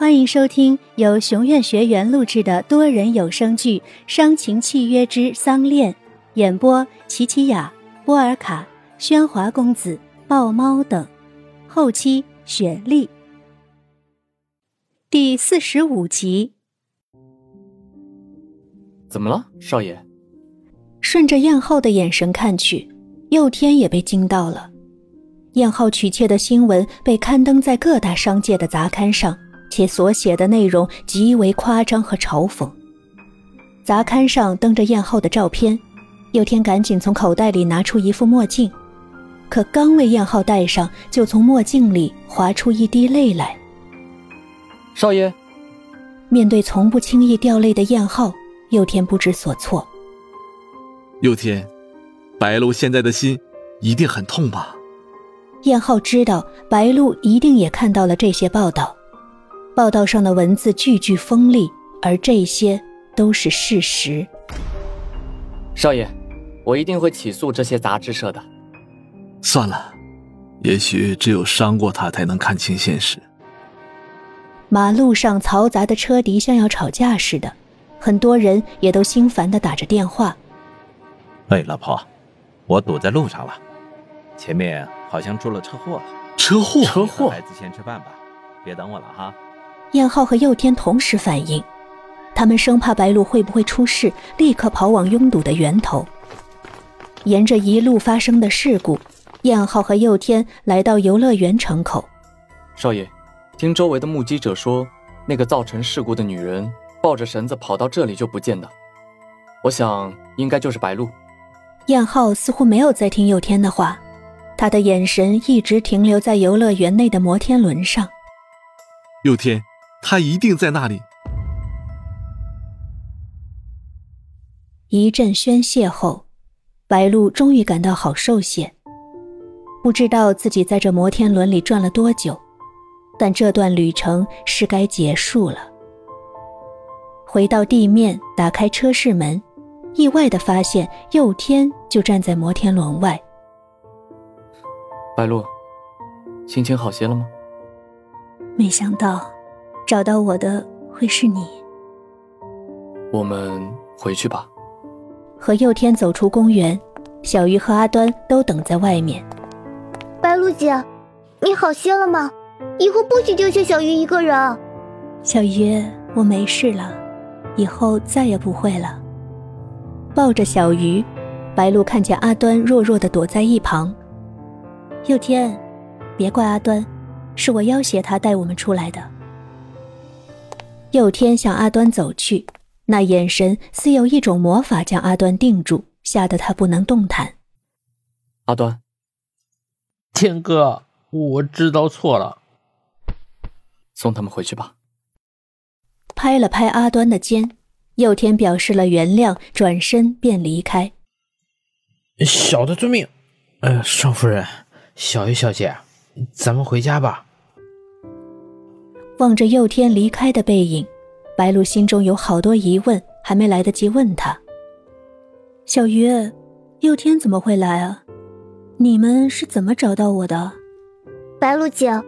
欢迎收听由熊院学员录制的多人有声剧《伤情契约之丧恋》，演播：琪琪雅、波尔卡、喧哗公子、豹猫等，后期雪莉。第四十五集。怎么了，少爷？顺着燕浩的眼神看去，佑天也被惊到了。燕浩娶妾的新闻被刊登在各大商界的杂刊上。且所写的内容极为夸张和嘲讽。杂刊上登着燕浩的照片，佑天赶紧从口袋里拿出一副墨镜，可刚为燕浩戴上，就从墨镜里滑出一滴泪来。少爷，面对从不轻易掉泪的燕浩，佑天不知所措。佑天，白露现在的心一定很痛吧？燕浩知道白露一定也看到了这些报道。报道上的文字句句锋利，而这些都是事实。少爷，我一定会起诉这些杂志社的。算了，也许只有伤过他，才能看清现实。马路上嘈杂的车笛像要吵架似的，很多人也都心烦的打着电话。哎，老婆，我堵在路上了，前面好像出了车祸了。车祸？车祸？孩子先吃饭吧，别等我了哈。燕浩和佑天同时反应，他们生怕白鹿会不会出事，立刻跑往拥堵的源头。沿着一路发生的事故，燕浩和佑天来到游乐园城口。少爷，听周围的目击者说，那个造成事故的女人抱着绳子跑到这里就不见了，我想应该就是白鹿。燕浩似乎没有在听佑天的话，他的眼神一直停留在游乐园内的摩天轮上。佑天。他一定在那里。一阵宣泄后，白露终于感到好受些。不知道自己在这摩天轮里转了多久，但这段旅程是该结束了。回到地面，打开车室门，意外的发现佑天就站在摩天轮外。白露，心情好些了吗？没想到。找到我的会是你。我们回去吧。和佑天走出公园，小鱼和阿端都等在外面。白露姐，你好些了吗？以后不许丢下小鱼一个人。小鱼，我没事了，以后再也不会了。抱着小鱼，白露看见阿端弱弱的躲在一旁。佑天，别怪阿端，是我要挟他带我们出来的。佑天向阿端走去，那眼神似有一种魔法将阿端定住，吓得他不能动弹。阿端，天哥，我知道错了，送他们回去吧。拍了拍阿端的肩，佑天表示了原谅，转身便离开。小的遵命。呃，少夫人，小鱼小姐，咱们回家吧。望着佑天离开的背影，白露心中有好多疑问，还没来得及问他。小鱼，佑天怎么会来啊？你们是怎么找到我的？白露姐，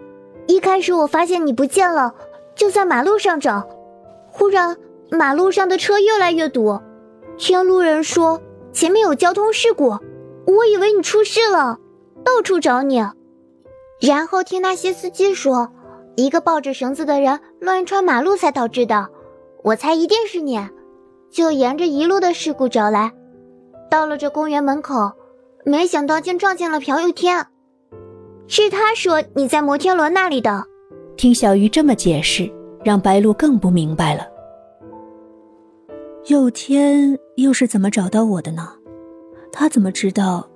一开始我发现你不见了，就在马路上找，忽然马路上的车越来越堵，听路人说前面有交通事故，我以为你出事了，到处找你，然后听那些司机说。一个抱着绳子的人乱穿马路才导致的，我猜一定是你，就沿着一路的事故找来，到了这公园门口，没想到竟撞见了朴佑天，是他说你在摩天轮那里的。听小鱼这么解释，让白露更不明白了。佑天又是怎么找到我的呢？他怎么知道？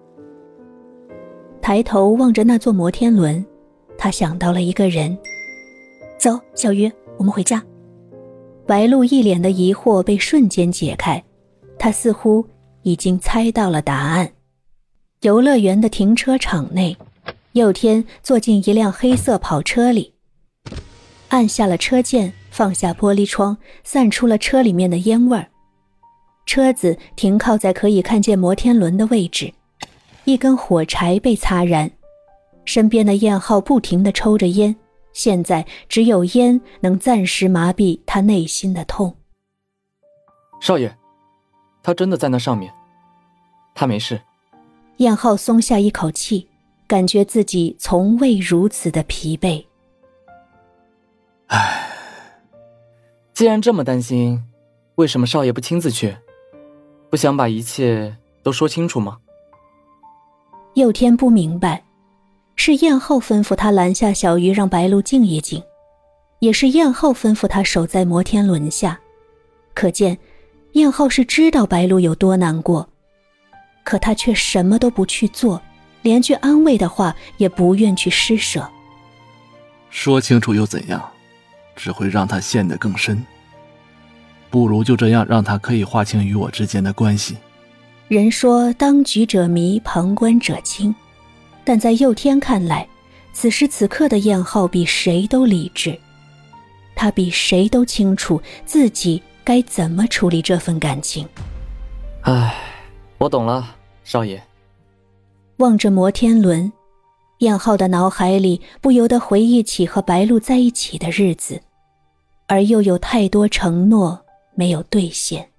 抬头望着那座摩天轮，他想到了一个人。走，小鱼，我们回家。白露一脸的疑惑被瞬间解开，她似乎已经猜到了答案。游乐园的停车场内，佑天坐进一辆黑色跑车里，按下了车键，放下玻璃窗，散出了车里面的烟味儿。车子停靠在可以看见摩天轮的位置，一根火柴被擦燃，身边的燕浩不停地抽着烟。现在只有烟能暂时麻痹他内心的痛。少爷，他真的在那上面，他没事。燕浩松下一口气，感觉自己从未如此的疲惫。唉，既然这么担心，为什么少爷不亲自去？不想把一切都说清楚吗？佑天不明白，是燕浩吩咐他拦下小鱼，让白鹿静一静，也是燕浩吩咐他守在摩天轮下。可见，燕浩是知道白鹿有多难过，可他却什么都不去做，连句安慰的话也不愿去施舍。说清楚又怎样？只会让他陷得更深。不如就这样，让他可以划清与我之间的关系。人说当局者迷，旁观者清，但在佑天看来，此时此刻的燕浩比谁都理智，他比谁都清楚自己该怎么处理这份感情。唉，我懂了，少爷。望着摩天轮，燕浩的脑海里不由得回忆起和白露在一起的日子，而又有太多承诺没有兑现。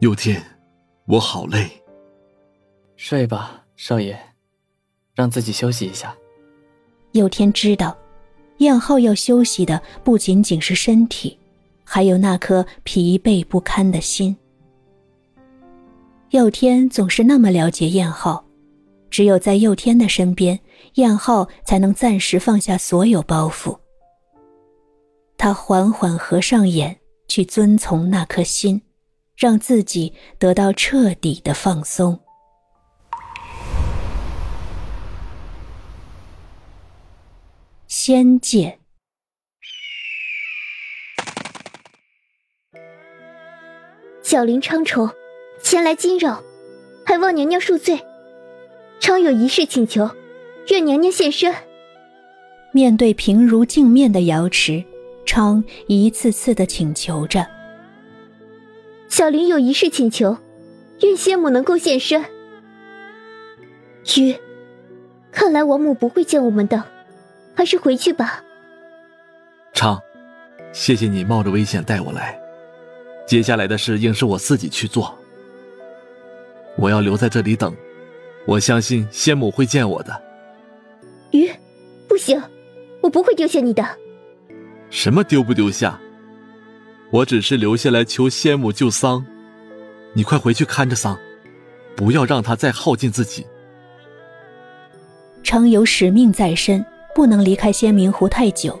佑天。我好累，睡吧，少爷，让自己休息一下。佑天知道，燕浩要休息的不仅仅是身体，还有那颗疲惫不堪的心。佑天总是那么了解燕浩，只有在佑天的身边，燕浩才能暂时放下所有包袱。他缓缓合上眼，去遵从那颗心。让自己得到彻底的放松。仙界，小林昌虫，前来惊扰，还望娘娘恕罪。昌有一事请求，愿娘娘现身。面对平如镜面的瑶池，昌一次次的请求着。小林有一事请求，愿仙母能够现身。鱼，看来王母不会见我们的，还是回去吧。昌，谢谢你冒着危险带我来，接下来的事应是我自己去做。我要留在这里等，我相信仙母会见我的。鱼，不行，我不会丢下你的。什么丢不丢下？我只是留下来求仙母救桑，你快回去看着桑，不要让他再耗尽自己。常有使命在身，不能离开仙明湖太久。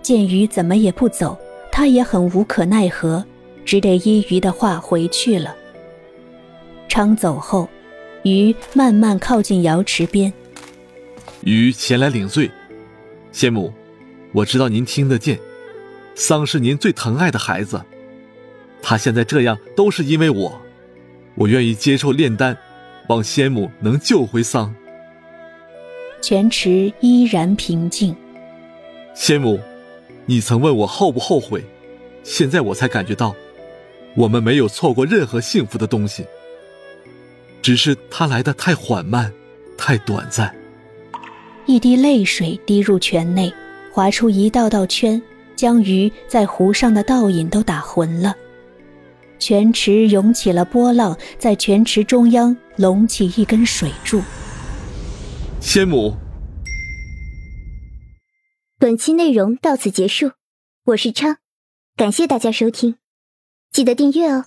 见鱼怎么也不走，他也很无可奈何，只得依鱼的话回去了。昌走后，鱼慢慢靠近瑶池边。鱼前来领罪，仙母，我知道您听得见。桑是您最疼爱的孩子，他现在这样都是因为我，我愿意接受炼丹，望仙母能救回桑。泉池依然平静。仙母，你曾问我后不后悔，现在我才感觉到，我们没有错过任何幸福的东西，只是它来的太缓慢，太短暂。一滴泪水滴入泉内，划出一道道圈。将鱼在湖上的倒影都打浑了，泉池涌起了波浪，在泉池中央隆起一根水柱。仙母，本期内容到此结束，我是昌，感谢大家收听，记得订阅哦。